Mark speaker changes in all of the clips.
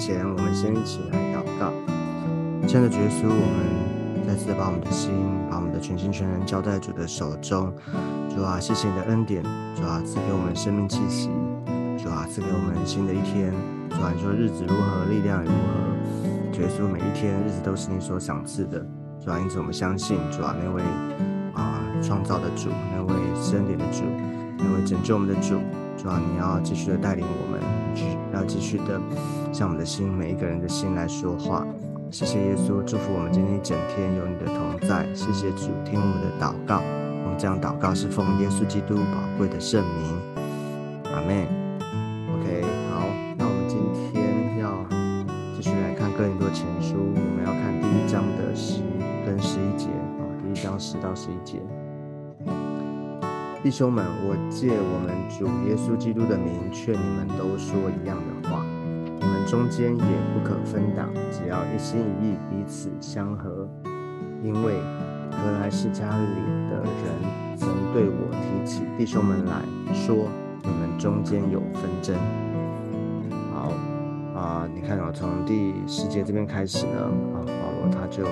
Speaker 1: 前，我们先一起来祷告。亲爱的耶稣，我们再次把我们的心，把我们的全心全人交在主的手中。主啊，谢谢你的恩典，主啊，赐给我们生命气息，主啊，赐给我们新的一天。主啊，你说日子如何，力量如何？耶稣，每一天日子都是你所赏赐的。主啊，因此我们相信，主啊，那位啊创造的主，那位恩典的主，那位拯救我们的主。主啊，你要继续的带领我们，要继续的向我们的心，每一个人的心来说话。谢谢耶稣，祝福我们今天一整天有你的同在。谢谢主，听我们的祷告。我们这样祷告是奉耶稣基督宝贵的圣名。阿门。弟兄们，我借我们主耶稣基督的名劝你们，都说一样的话。你们中间也不可分党，只要一心一意，彼此相合。因为格莱世家里的人曾对我提起弟兄们来说，你们中间有纷争。好啊，你看啊，从第十节这边开始呢，啊，保罗他就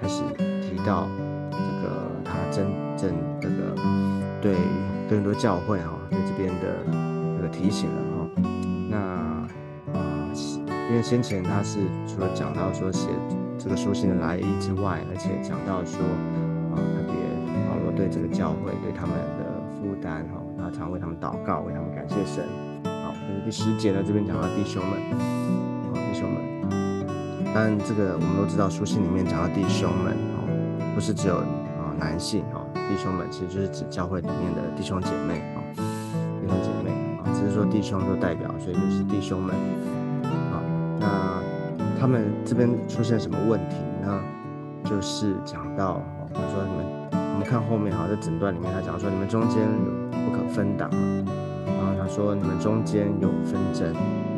Speaker 1: 开始提到这个他真正这个。对更多教会哈，对这边的这个提醒了哈。那啊，因为先前他是除了讲到说写这个书信的来意之外，而且讲到说啊，特别保罗对这个教会对他们的负担哈，他常为他们祷告，为他们感谢神。好，那第十节呢，这边讲到弟兄们，啊，弟兄们。但这个我们都知道，书信里面讲到弟兄们哦，不是只有啊男性哦。弟兄们，其实就是指教会里面的弟兄姐妹啊，弟兄姐妹啊，只是说弟兄就代表，所以就是弟兄们啊。那他们这边出现什么问题呢？就是讲到，他说你们，我们看后面哈，在整段里面他讲说你们中间有不可分党，然后他说你们中间有纷争，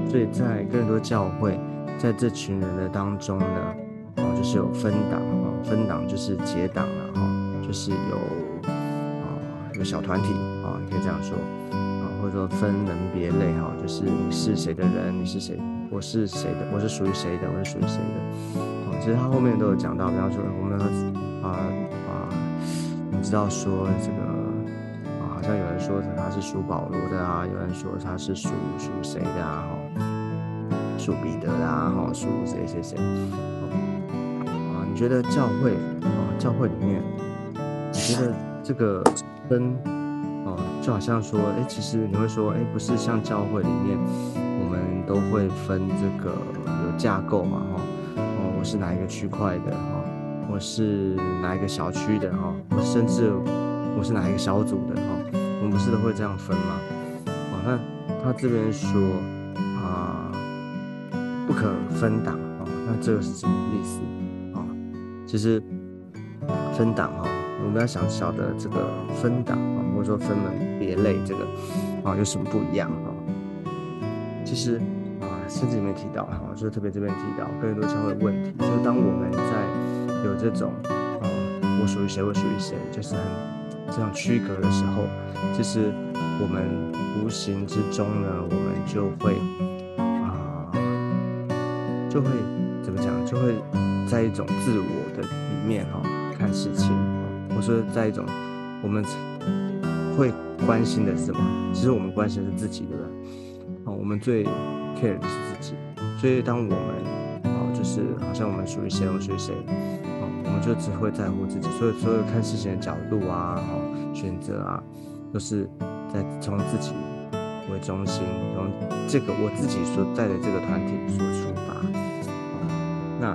Speaker 1: 所以在更多教会，在这群人的当中呢，啊，就是有分党啊，分党就是结党。就是有啊，有小团体啊，你可以这样说啊，或者说分门别类哈，就是你是谁的人，你是谁，我是谁的，我是属于谁的，我是属于谁的啊。其实他后面都有讲到，比方说我们啊啊，你知道说这个啊，好像有人说他是属保罗的啊，有人说他是属属谁的啊，哈，属彼得的啊，哈，属谁谁谁啊？你觉得教会啊，教会里面？觉得这个分哦，就好像说，哎，其实你会说，哎，不是像教会里面，我们都会分这个有架构嘛，哈，哦，我是哪一个区块的，哈，我是哪一个小区的，哈，我甚至我是哪一个小组的，哈，我们不是都会这样分吗？哦，那他这边说啊，不可分档，哦，那这个是什么意思？啊，其实分档，哈。我们要想晓得这个分档啊，或者说分门别类这个啊有什么不一样啊？其实啊，甚至里面提到哈，就是特别这边提到更多教会问题，就是当我们在有这种啊，我属于谁，我属于谁，就是很这样区隔的时候，其实我们无形之中呢，我们就会啊，就会怎么讲，就会在一种自我的里面哈看事情。我说，在一种我们会关心的是什么？其实我们关心的是自己，对不对？哦，我们最 care 的是自己。所以当我们哦，就是好像我们属于谁，我们属于谁，哦，我们就只会在乎自己。所以所有看事情的角度啊，哦，选择啊，都是在从自己为中心，从这个我自己所在的这个团体所出发，哦，那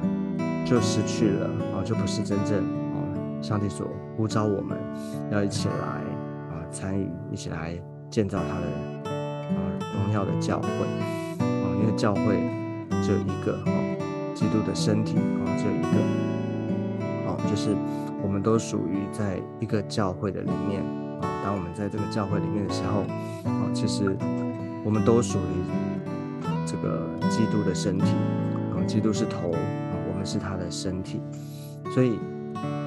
Speaker 1: 就失去了，哦，就不是真正。上帝所呼召我们，要一起来啊参与，一起来建造他的啊荣耀的教会啊，因为教会只有一个哦，基督的身体啊只有一个哦，就是我们都属于在一个教会的里面啊。当我们在这个教会里面的时候啊，其实我们都属于这个基督的身体啊，基督是头啊，我们是他的身体，所以。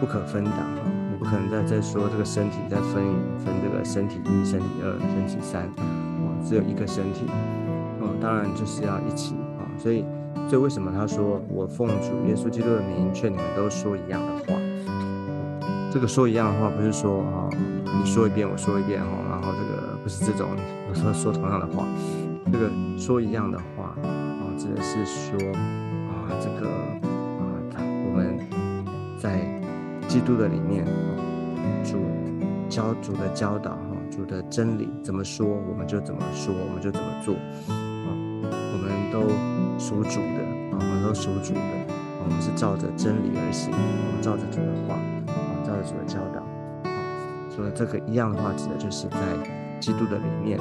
Speaker 1: 不可分党哈，你不可能再再说这个身体再分分这个身体一、身体二、身体三，哦，只有一个身体，哦，当然就是要一起啊，所以，所以为什么他说我奉主耶稣基督的名劝你们都说一样的话？这个说一样的话不是说啊，你说一遍我说一遍哈，然后这个不是这种我说说同样的话，这个说一样的话啊，指的是说啊，这个啊，我们在基督的里面，主教主的教导哈，主的真理怎么说我们就怎么说，我们就怎么做啊，我们都属主的啊，我们都属主的，我们是照着真理而行，我们照着主的话照着。主的教导啊，所以这个一样的话，指的就是在基督的里面，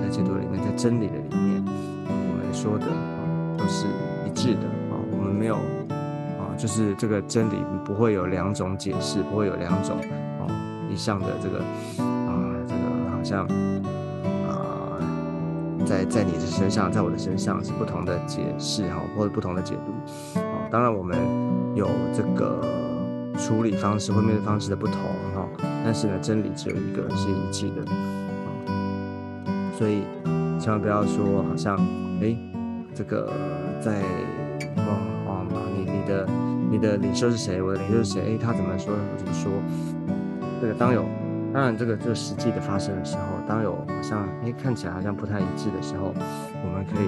Speaker 1: 在基督里面，在真理的里面，我们说的都是一致的啊。我们没有就是这个真理不会有两种解释，不会有两种哦以上的这个啊，这个好像啊，在在你的身上，在我的身上是不同的解释哈，或者不同的解读啊。当然，我们有这个。处理方式、会面对方式的不同，哈，但是呢，真理只有一个，是一致的，啊，所以千万不要说，好像，哎，这个在，你的你的领袖是谁？我的领袖是谁？哎，他怎么说？我怎么说？这个当有，当然这个就实际的发生的时候，当有好像，哎，看起来好像不太一致的时候，我们可以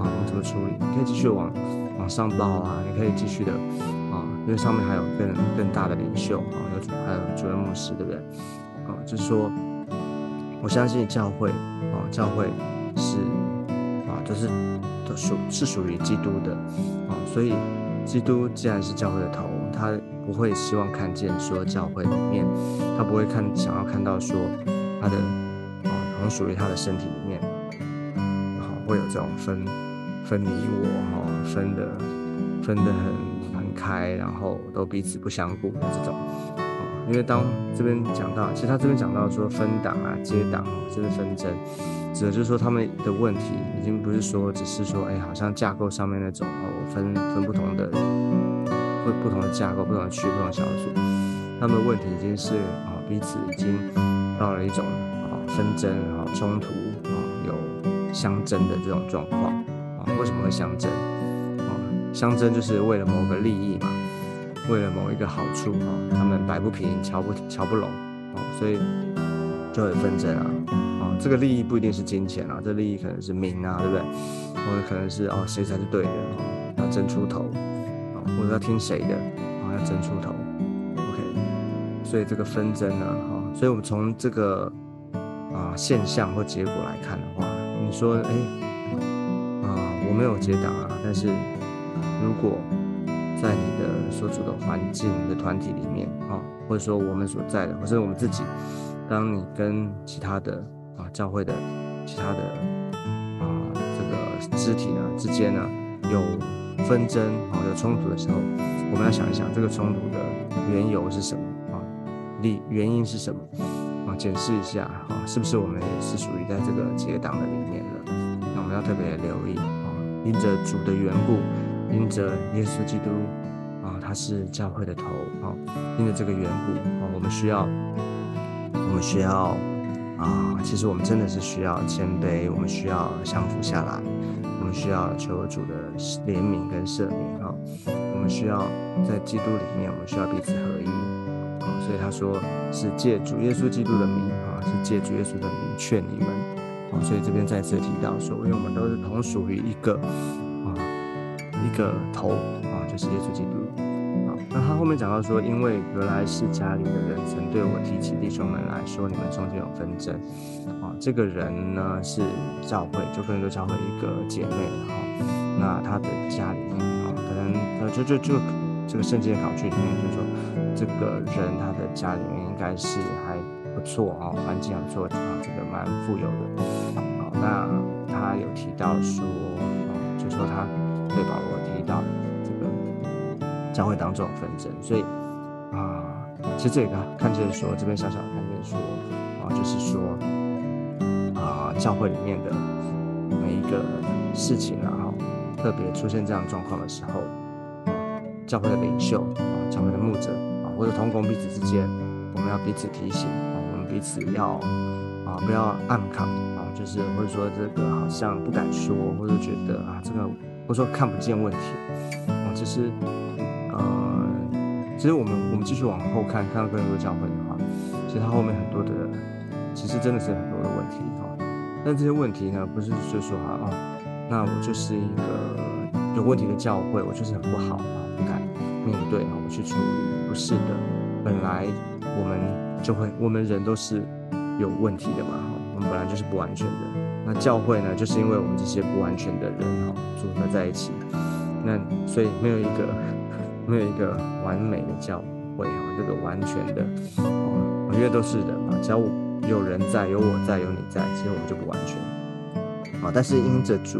Speaker 1: 啊，怎么处理？你可以继续往往上报啊，你可以继续的啊。因为上面还有更更大的领袖啊，有还有主任牧师，对不对？啊，就是说，我相信教会啊，教会是啊，都是都属是属于基督的啊，所以基督既然是教会的头，他不会希望看见说教会里面，他不会看想要看到说他的啊，同属于他的身体里面，好会有这种分分你我哈，分的分的很很。开，然后都彼此不相顾的这种，因为当这边讲到，其实他这边讲到说分党啊、接党，甚至纷争，指的就是说他们的问题已经不是说只是说，哎，好像架构上面那种哦，分分不同的不不同的架构、不同的区、不同小组，他们的问题已经是啊，彼此已经到了一种啊纷争啊冲突啊有相争的这种状况啊，为什么会相争？啊相争就是为了某个利益嘛，为了某一个好处啊，他们摆不平，瞧不瞧不拢啊，所以就会纷争啊啊，这个利益不一定是金钱啊，这利益可能是名啊，对不对？或者可能是哦谁才是对的啊，要争出头啊，或者要听谁的啊，要争出头。OK，所以这个纷争呢，哈，所以我们从这个啊现象或结果来看的话，你说哎啊我没有结党啊，但是。如果在你的所处的环境、的团体里面啊，或者说我们所在的，或者我们自己，当你跟其他的啊教会的其他的啊这个肢体呢之间呢有纷争啊有冲突的时候，我们要想一想这个冲突的缘由是什么啊？理原因是什么啊？检视一下啊，是不是我们也是属于在这个结党的里面了？那我们要特别留意啊，因着主的缘故。因着耶稣基督啊，他是教会的头啊，因着这个缘故啊，我们需要，我们需要啊，其实我们真的是需要谦卑，我们需要降服下来，我们需要求主的怜悯跟赦免啊，我们需要在基督里面，我们需要彼此合一啊，所以他说是借主耶稣基督的名啊，是借主耶稣的名劝你们啊，所以这边再次提到说，因为我们都是同属于一个。一个头啊，就是耶稣基督啊。那他后面讲到说，因为原来是家里的人曾对我提起弟兄们来说，你们中间有纷争啊。这个人呢是教会，就可能都教会一个姐妹哈。那他的家里面啊，可能呃就就就这个圣经的考据里面就说，这个人他的家里面应该是还不错啊，环境还不错啊，这个蛮富有的。好，那他有提到说，就说他。对保罗个教会当中纷争，所以啊，其实这个看见说这边小小的看见说啊，就是说啊，教会里面的每一个事情啊，特别出现这样状况的时候，教会的领袖啊，教会的牧者啊，或者同工彼此之间，我们要彼此提醒啊，我们彼此要啊，不要暗扛啊，就是或者说这个好像不敢说，或者觉得啊这个或者说看不见问题。啊，其实，其实我们我们继续往后看，看到更多教会的话，其实它后面很多的，其实真的是很多的问题哈。但这些问题呢，不是就说啊，哦，那我就是一个有问题的教会，我就是很不好啊，不敢面对啊，我去处理，不是的，本来我们就会，我们人都是有问题的嘛，哈，我们本来就是不完全的。那教会呢，就是因为我们这些不完全的人哈，组合在一起，那所以没有一个没有一个完美的教会哈，这个完全的，哦，因为都是人嘛，只要。有人在，有我在，有你在，其实我们就不完全啊。但是因着主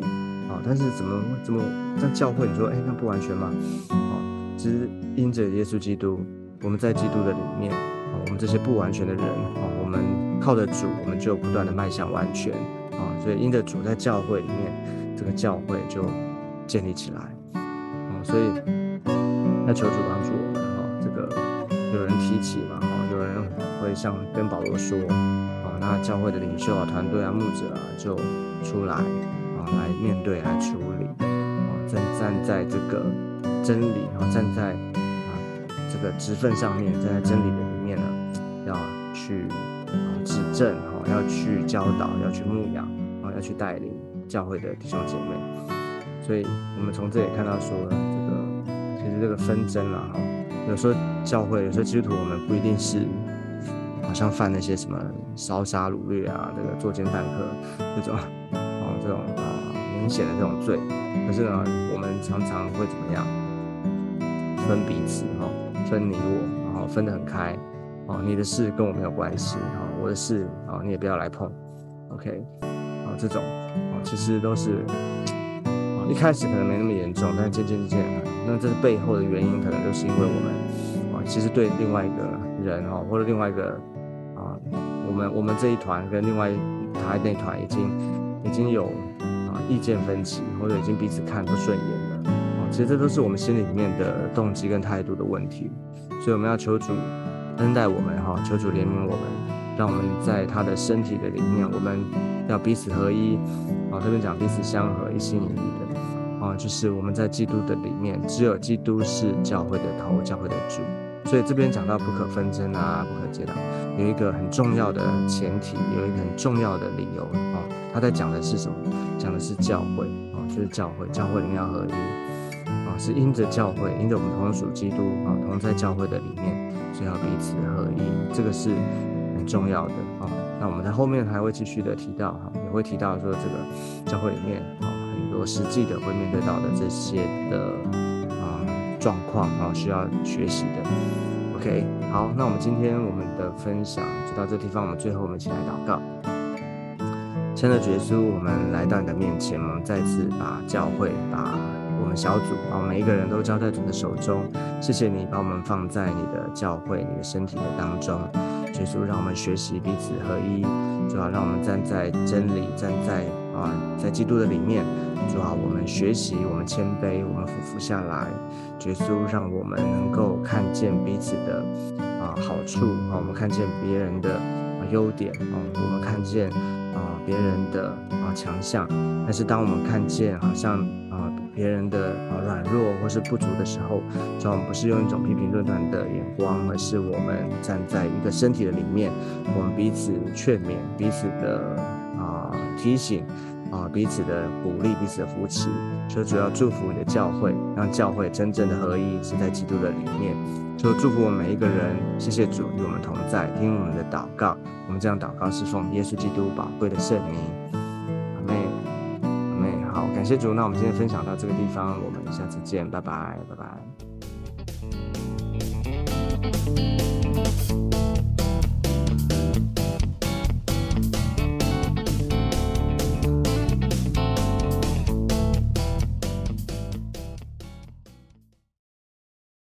Speaker 1: 啊，但是怎么怎么在教会？你说，哎，那不完全吗？啊，其实因着耶稣基督，我们在基督的里面啊，我们这些不完全的人啊，我们靠着主，我们就不断的迈向完全啊。所以因着主在教会里面，这个教会就建立起来啊。所以那求主帮助我们哈，这个有人提起嘛哈，有人。会像跟保罗说，啊，那教会的领袖啊、团队啊、牧者啊，就出来啊，来面对、来处理，啊，站站在这个真理，然后站在啊这个职分上面，站在真理的里面呢，要去指正，哈，要去教导，要去牧养，啊，要去带领教会的弟兄姐妹。所以，我们从这里看到说，这个纷争啊，有时候教会，有时候基督徒，我们不一定是。好像犯那些什么烧杀掳掠啊，这个作奸犯科这种，哦，这种啊明显的这种罪。可是呢，我们常常会怎么样？分彼此哈，分你我，然后分得很开。哦，你的事跟我没有关系，哈，我的事啊你也不要来碰。OK，啊这种啊其实都是一开始可能没那么严重，但是渐渐渐渐，那这是背后的原因可能就是因为我们啊其实对另外一个人哈或者另外一个啊。我们我们这一团跟另外他那团已经已经有啊意见分歧，或者已经彼此看不顺眼了。哦，其实这都是我们心里面的动机跟态度的问题。所以我们要求主恩待我们哈，求主怜悯我们，让我们在他的身体的里面，我们要彼此合一。啊，这边讲彼此相合，一心一意的。啊，就是我们在基督的里面，只有基督是教会的头，教会的主。所以这边讲到不可纷争啊，不可结党，有一个很重要的前提，有一个很重要的理由啊。他在讲的是什么？讲的是教会啊，就是教会，教会里面要合一啊，是因着教会，因着我们同属基督啊，同在教会的里面，所以要彼此合一，这个是很重要的啊。那我们在后面还会继续的提到哈，也会提到说这个教会里面啊，多实际的会面对到的这些的啊。状况啊，需要学习的。OK，好，那我们今天我们的分享就到这地方。我们最后我们一起来祷告。亲爱的耶稣，我们来到你的面前，我们再次把教会、把我们小组把，每一个人都交在主的手中。谢谢你把我们放在你的教会、你的身体的当中。耶稣，让我们学习彼此合一，主要让我们站在真理，站在啊，在基督的里面。主要我们学习，我们谦卑，我们俯伏下来。耶稣让我们能够看见彼此的啊好处啊，我们看见别人的优点啊，我们看见啊别人的啊强项。但是当我们看见好像啊别人的啊软弱或是不足的时候，主要我们不是用一种批评论断的眼光，而是我们站在一个身体的里面，我们彼此劝勉，彼此的提醒啊，彼此的鼓励，彼此的扶持。所以主要祝福你的教诲，让教会真正的合一，是在基督的里面。所以祝福每一个人，谢谢主与我们同在。听我们的祷告，我们这样祷告，是奉耶稣基督宝贵的圣名。阿妹阿妹好，感谢主。那我们今天分享到这个地方，我们下次见，拜拜，拜拜。